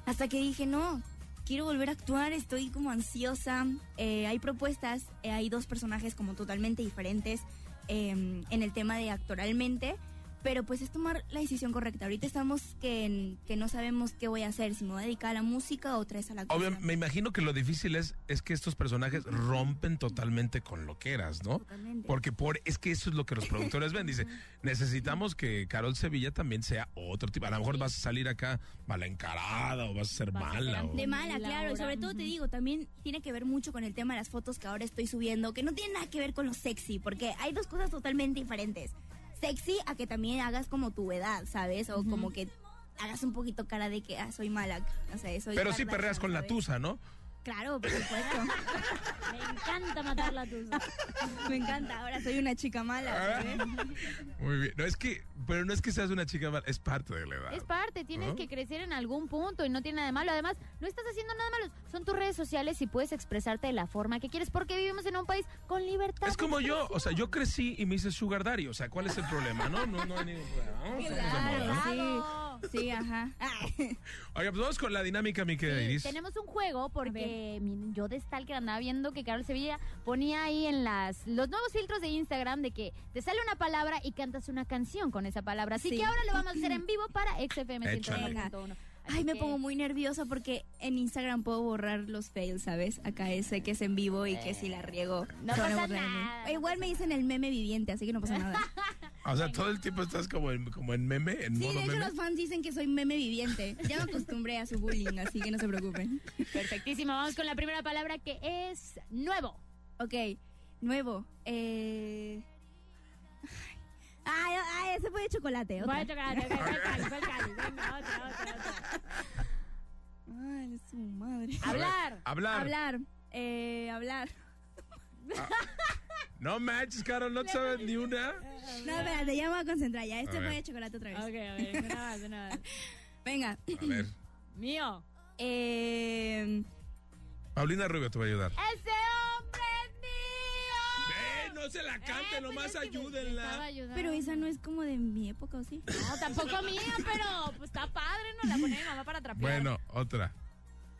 Hasta que dije, no, quiero volver a actuar, estoy como ansiosa. Eh, hay propuestas, eh, hay dos personajes como totalmente diferentes eh, en el tema de actoralmente. Pero pues es tomar la decisión correcta. Ahorita estamos que, que no sabemos qué voy a hacer, si me voy a dedicar a la música o otra vez a la. Obvio, me imagino que lo difícil es, es que estos personajes rompen totalmente con lo que eras, ¿no? Totalmente. Porque por, es que eso es lo que los productores ven. Dice, necesitamos que Carol Sevilla también sea otro tipo. A lo mejor vas a salir acá mala encarada o vas a ser mala. o- De mala, claro. Y sobre todo te digo, también tiene que ver mucho con el tema de las fotos que ahora estoy subiendo, que no tiene nada que ver con lo sexy, porque hay dos cosas totalmente diferentes. Sexy a que también hagas como tu edad, ¿sabes? O como que hagas un poquito cara de que ah, soy mala. O sea, soy Pero sí perreas con la tusa, ¿no? Claro, por supuesto. Me encanta matar la tusa. Me encanta, ahora soy una chica mala, ¿sabes? Muy bien. No es que, pero no es que seas una chica mala, es parte de la edad. Es parte, tienes ¿No? que crecer en algún punto y no tiene nada de malo. Además, no estás haciendo nada malo. Son tus redes sociales y puedes expresarte de la forma que quieres porque vivimos en un país con libertad. Es como yo, o sea, yo crecí y me hice sugar daddy, o sea, ¿cuál es el problema? No, no, no hay ningún problema. sí, sí, ajá. Oiga, pues vamos con la dinámica, mi querida Iris. Tenemos un juego porque miren, yo de Stalker andaba viendo que Carol Sevilla ponía ahí en las los nuevos filtros de Instagram de que te sale una palabra y cantas una canción con esa palabra. Así Sí. que ahora lo vamos a hacer en vivo para XFM Échale. 101.1. Ay, me pongo muy nerviosa porque en Instagram puedo borrar los fails, ¿sabes? Acá ese que es en vivo y que si la riego. No pasa nada. Igual me dicen el meme viviente, así que no pasa nada. O sea, todo el tiempo estás como en, como en meme, en Sí, modo de hecho meme. los fans dicen que soy meme viviente. Ya me acostumbré a su bullying, así que no se preocupen. Perfectísimo, vamos con la primera palabra que es nuevo. Ok, nuevo. Eh... Ay, ay, ese fue de chocolate. otra. Fue de chocolate, ok, fue el Cali, fue el Cali. Venga, otra, otra, otra. Ay, es su madre. Hablar. Hablar. Hablar. Eh, hablar. No manches, Carol, no te sabes ni una. No, espérate, ya me voy a concentrar. Ya, este A fue de chocolate otra vez. Ok, a ver, una más, una más. Venga. A ver, Mío. Eh, Paulina Rubio te va a ayudar. ¡Ese hombre es mío! ¡Eh, no se la cante, pues nomás Estaba ayúdenla! pero esa no es como de mi época, ¿o sí? No, tampoco mía, pero pues está padre, ¿no? La pone mi mamá para trapear. Bueno, otra.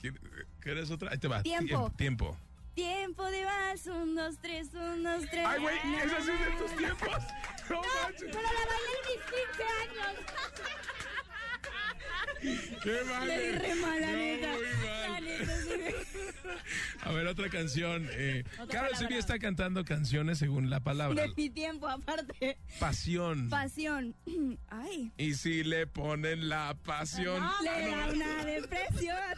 ¿Quién- ¿Quieres otra? Ahí te va. Tiempo. Tiem- Tiempo. Tiempo de vals, un, dos, tres, un, dos, tres. Ay, güey, No, esa sí es de no, tus no. tiempos. No manches. Pero la bailé en mis 15 años. ¡Qué mal! Le di re mal, la No, neta. muy mal. A ver, otra canción. Eh, Carol. Sevilla está cantando canciones según la palabra. De mi tiempo, aparte. Pasión. Pasión. Ay. Y si le ponen la pasión. Le da una depresión.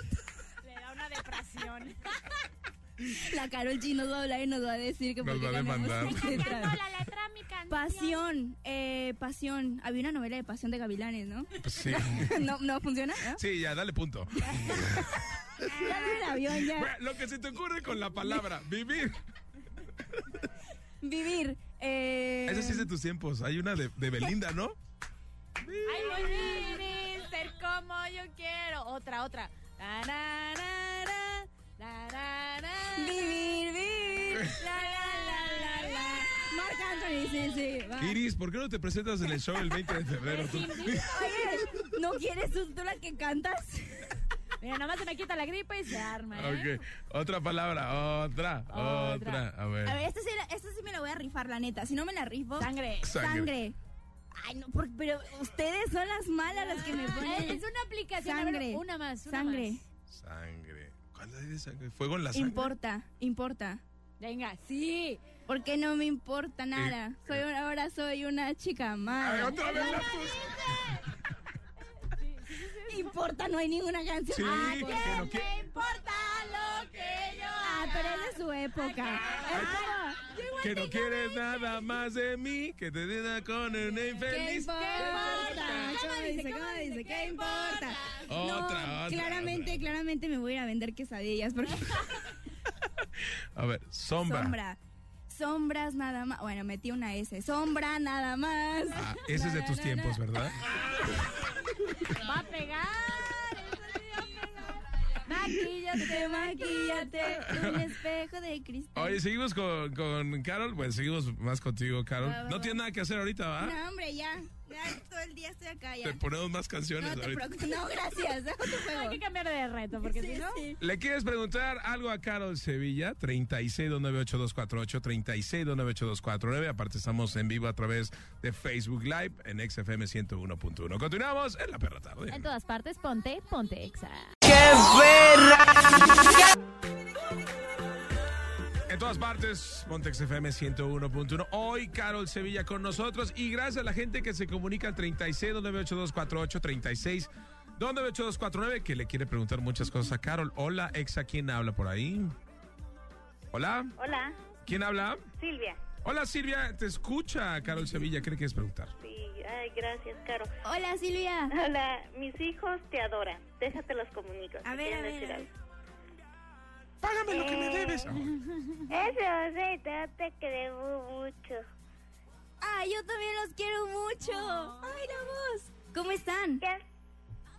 Le da una depresión. La Carol G nos va a hablar y nos va a decir que Nos va a demandar. la letra. la letra mi canción. Pasión, eh, pasión. Había una novela de pasión de gavilanes, ¿no? Pues sí. ¿No, no funciona? ¿No? Sí, ya, dale punto. Dame el avión ya. Bueno, Lo que se te ocurre con la palabra vivir. Vivir. Eh... Esa sí es de tus tiempos. Hay una de, de Belinda, ¿no? Ay, vivir, ser como yo quiero. Otra, otra. Vivir, vivir. La, la, la, la, la. Marc Anthony, sí, sí. va. Iris, ¿por qué no te presentas en el show el 20 de febrero? tú? Oye, ¿no quieres tú, tú la que cantas? Mira, nomás se me quita la gripe y se arma. ¿eh? Ok, otra palabra, otra, otra. A ver. A ver, esta sí, la- esta sí me la voy a rifar, la neta. Si no me la rifo. Sangre. Sangre. Ay, no, por- pero ustedes son las malas las que me ponen. Es una aplicación. a ver, Sangre. una más. Una Sangre. más. Sangre. ¿Cuál es sangre? ¿Fuego en la sangre? Importa, importa. Venga, sí. Porque no me importa nada. Soy una- ahora soy una chica Ay, mala. otra vez la Importa, no hay ninguna canción. Sí, que ¿qué importa lo que yo Ah, pero es de su época. Es Que no quieres nada más de mí, que te den con un ¿Qué infeliz. importa? ¿Cómo dice? ¿Cómo dice? ¿Qué importa? Otra, no, otra, claramente, claramente me voy a ir a vender quesadillas porque A ver, sombra. sombra. Sombras nada más. Bueno, metí una S. Sombra nada más. Ah, ese es de tus tiempos, ¿verdad? Va a pegar. Maquíllate, maquíllate. Un espejo de cristal. Oye, seguimos con, con Carol. Pues seguimos más contigo, Carol. Va, va, No va. tienes nada que hacer ahorita, ¿va? No, hombre, ya. Ya todo el día estoy acá ya. Te ponemos más canciones No ahorita. No, gracias. Dejo tu juego. Hay que cambiar de reto porque Sí, si no. sí. ¿Le quieres preguntar algo a Carol Sevilla? 36298248, 36298249. Aparte estamos en vivo a través de Facebook Live en XFM 101.1. Continuamos en la perra tarde. En todas partes, ponte, ponte exa. En todas partes, Montex FM 101.1. Hoy Carol Sevilla con nosotros y gracias a la gente que se comunica al 36298248, 36 298-249, que le quiere preguntar muchas cosas a Carol. Hola, exa, ¿quién habla por ahí? Hola, Hola, ¿quién habla? Silvia. Hola Silvia, te escucha Carol Sevilla, ¿qué le quieres preguntar? Sí, ay, gracias, Caro. Hola, Silvia. Hola, mis hijos te adoran. Déjate los comunico. A ver, a ver, a algo. Págame lo que me debes. Eso, sí, te, te queremos mucho. Ay, yo también los quiero mucho. Ay, la voz. ¿Cómo están? Yo,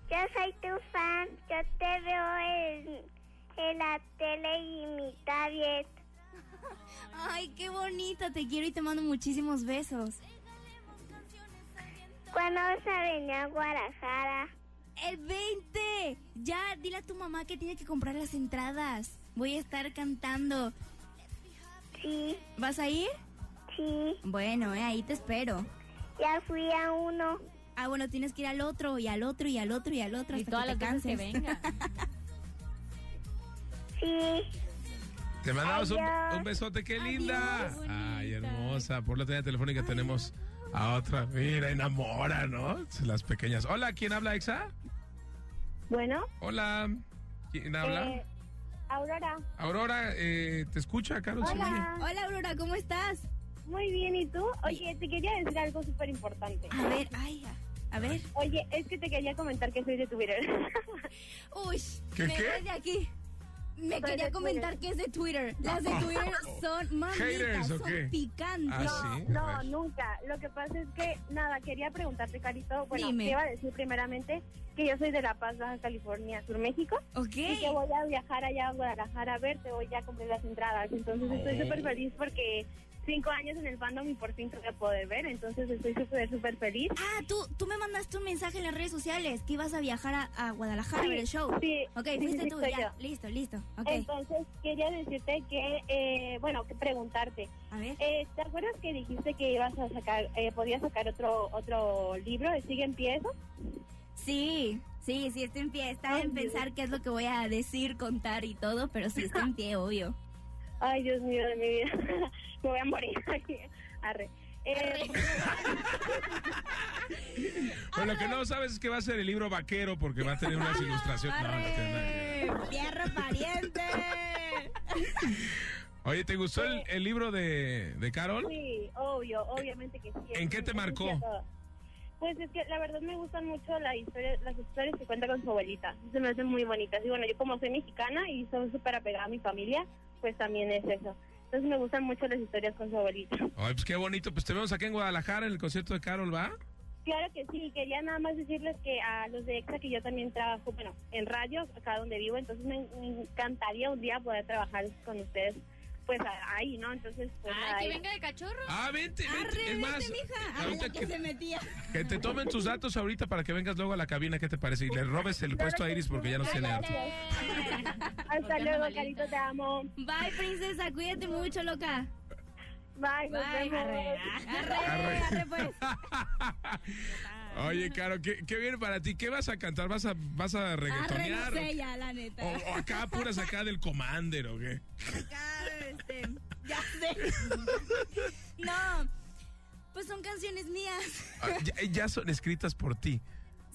yo soy tu fan. Yo te veo en, en la tele y mi tablet. Ay, qué bonita. Te quiero y te mando muchísimos besos. ¿Cuándo vas a venir a Guadalajara? El 20. Ya, dile a tu mamá que tiene que comprar las entradas. Voy a estar cantando. Sí, ¿Vas a ir? sí. Bueno, eh, ahí te espero. Ya fui a uno. Ah, bueno, tienes que ir al otro y al otro y al otro y al otro Y hasta todas que las te veces que canses. venga. Sí. Te mandamos un, besote, qué linda. Adiós, Ay, hermosa. Por la línea telefónica tenemos a otra. Mira, enamora, ¿no? Las pequeñas. Hola, ¿quién habla, Exa? Bueno, Hola. ¿Quién habla? eh, Aurora. Aurora, eh, ¿te escucha, Carol? Hola. Hola, Aurora, ¿cómo estás? Muy bien, ¿y tú? Oye, te quería decir algo súper importante. A ver, ay, a, ver. Oye, es que te quería comentar que soy de Twitter. Uy, ¿Qué, me qué? voy de aquí. Me Soy quería comentar que es de Twitter. Las de Twitter son mamitas, ¿Haters o son qué? picantes. Ah, sí. No, ver. nunca. Lo que pasa es que, nada, quería preguntarte, Carito. Bueno, Dime. te iba a decir primeramente que yo soy de La Paz, Baja California, Sur México. Ok. Y que voy a viajar allá a Guadalajara a verte. Voy ya a comprar las entradas. Entonces estoy súper feliz porque cinco años en el fandom y por fin te voy a poder ver. Entonces estoy súper, súper feliz. Ah, tú, tú me mandaste un mensaje en las redes sociales que ibas a viajar a, a Guadalajara a Sí, ver el show. sí, Ok, sí, fuiste sí, tú, ya. yo. Listo, listo. Entonces quería decirte que, eh, bueno, que preguntarte. a ver. Eh, ¿Te acuerdas que dijiste que ibas a sacar, eh, podías sacar otro otro libro de Sigue Empiezo? Sí, sí, sí, estoy en pie. Estaba en pensar qué es lo que voy a decir, contar y todo, pero sí estoy en pie, obvio. Ay, Dios mío de mi vida. Me voy a morir. Arre. Eh, Bueno, lo que no sabes es que va a ser el libro vaquero porque va a tener unas ilustraciones. No. ¡Fierro pariente! Oye, ¿te gustó el, el libro de, de Carol? sí, obvio, obviamente que sí. ¿En qué te marcó? Pues es que la verdad me gustan mucho la historia, las historias que cuenta con su abuelita. Se me hacen muy bonitas. Y bueno, yo como soy mexicana y soy súper apegada a mi familia, pues también es eso. Entonces me gustan mucho las historias con su abuelita. Ay, pues qué bonito. Pues te vemos aquí en Guadalajara en el concierto de Carol, ¿va? Claro que sí, quería nada más decirles que a los de EXA que yo también trabajo, bueno, en radio, acá donde vivo, entonces me encantaría un día poder trabajar con ustedes, pues a- ahí, ¿no? Entonces, pues Ay, que ahí. venga de cachorro. Ah, vente, vente. Es más, ahorita que que, se metía. que te tomen tus datos ahorita para que vengas luego a la cabina, ¿qué te parece? Y le robes el puesto a Iris porque ya nos tiene harto. Hasta luego, Carito, te amo. Bye, princesa, cuídate mucho, loca. Bye, nos Bye. vemos. Arre, arre, arre, pues. Oye, Caro, ¿qué, qué viene para ti? ¿Qué vas a cantar? ¿Vas a, vas a Arre, reggaetonear? sé ya, la neta. o, o acá puras acá del Commander o qué? Acá, este, ya sé. No, pues son canciones mías. Ah, ya, ya son escritas por ti.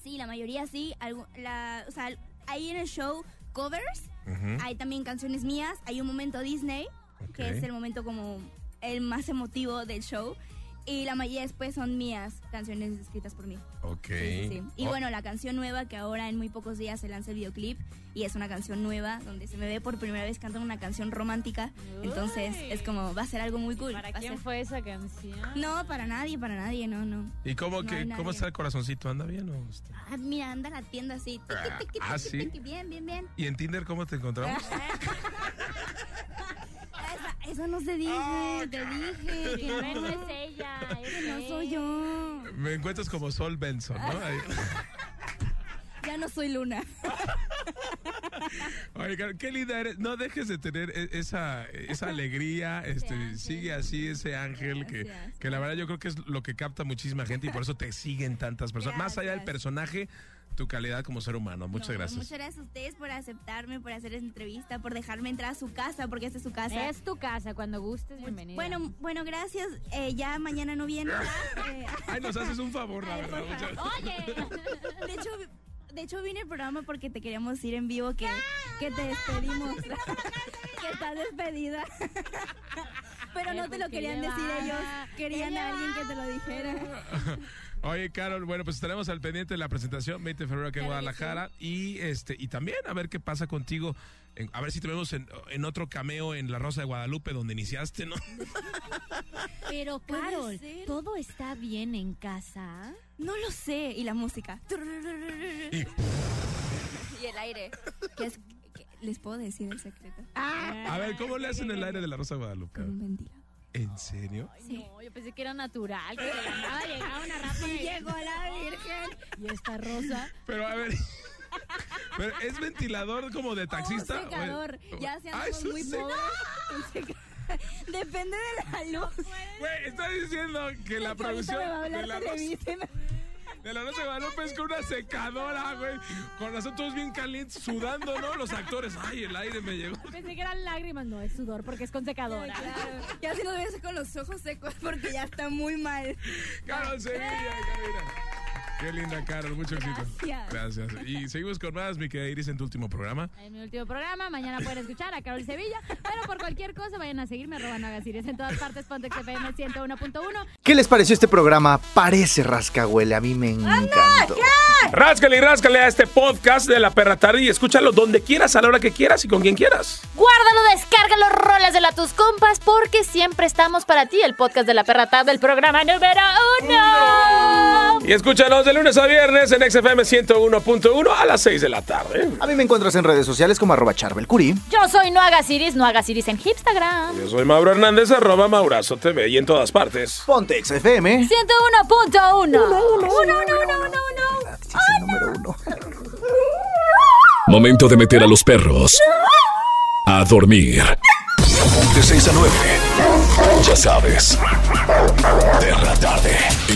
Sí, la mayoría sí. algu- la, o sea, hay en el show covers, Ujú. hay también canciones mías, hay un momento Disney, que Ok. es el momento como el más emotivo del show. Y la mayoría después son mías, canciones escritas por mí. Ok. Sí, sí, sí. Y Oh, bueno, la canción nueva que ahora en muy pocos días se lanza el videoclip y es una canción nueva donde se me ve por primera vez cantando una canción romántica. Entonces es como, va a ser algo muy cool. ¿Para quién ser- fue esa canción? No, para nadie, para nadie, no, no. ¿Y cómo, No que, cómo está el corazoncito? ¿Anda bien o está? Ah, mira, anda la tienda así. Ah, tiqui, ¿ah, tiqui, sí? tiqui, Bien, bien, bien. ¿Y en Tinder cómo te encontramos? Esa, esa no se dice, te dije. Que Primero no, es ella. es que no soy yo. Me encuentras como Sol Benson, ¿no? Ahí. Ya no soy Luna. Oye, Caro, qué linda eres. No dejes de tener e- esa, esa alegría. Este, sigue así ese ángel que, que la verdad yo creo que es lo que capta muchísima gente y por eso te siguen tantas personas. Más allá del personaje, tu calidad como ser humano. Muchas No, gracias. Muchas gracias a ustedes por aceptarme, por hacer esta entrevista, por dejarme entrar a su casa, porque esta es su casa. Es tu casa, cuando gustes, bienvenida. Bueno, bueno, gracias. Eh, ya mañana no viene. eh, Ay, nos haces un favor, la Ay, verdad. Oye. de hecho, de hecho vine al programa porque te queríamos ir en vivo que, que te despedimos. que estás despedida. Pero no te pues, lo ¿qué querían decir ellos. ¿Qué Querían a alguien que te lo dijera. Oye, Carol, bueno, pues estaremos al pendiente de la presentación 20 de febrero aquí en Guadalajara y este y también a ver qué pasa contigo, a ver si te vemos en, en otro cameo en La Rosa de Guadalupe donde iniciaste, ¿no? Pero, Carol. ¿todo está bien en casa? No lo sé. Y la música. Y- Y el aire. Que es, que- ¿Les puedo decir el secreto? a ver, ¿cómo le hacen el aire de La Rosa de Guadalupe? Con un ventilador. ¿En serio? Ay, no, yo pensé que era natural, que de la nada llegaba una y Llegó la virgen. y esta rosa. Pero a ver. Pero es ventilador como de taxista. Un secador. o- Ya se Ah, muy seca- Depende de la luz. Güey, está diciendo que la producción me va a de hablar la, de la Rosa de Guadalupe es con una secadora, güey. Con razón todos bien calientes, sudando, ¿no? Los actores. Ay, el aire me llegó. Pensé que eran lágrimas, no, es sudor porque es con secadora. Claro. Ya si lo ves con los ojos secos porque ya está muy mal. Carol Sevilla, Karina. Qué linda, Carol. Mucho éxito. Gracias. Gracias. Y seguimos con más, mi querida Iris, en tu último programa. En mi último programa, mañana pueden escuchar a Carol Sevilla, pero por cualquier cosa vayan a seguirme, arroba no hagas iris en todas partes, Pontex FM 101.1. ¿Qué les pareció este programa? Parece rascahuele, a mí me encantó. Ráscale y ráscale a este podcast de La Perra Tarde y escúchalo donde quieras, a la hora que quieras y con quien quieras. Guárdalo, descárgalo, rolas de la tus compas, porque siempre estamos para ti, el podcast de la perra tarde, el programa número uno. Y escúchanos de lunes a viernes en XFM 101.1 a las 6 de la tarde. A mí me encuentras en redes sociales como arroba charbelcuri. Yo soy No Hagas Iris, No Hagas Iris en Instagram. Yo soy Mauro Hernández, arroba Maurazo TV y en todas partes. Ponte XFM. 101.1. Uno, uno, uno, uno, uno, uno. Sí, es el número uno. Momento de meter a los perros a dormir. De 6 a 9. Ya sabes. Perra tarde en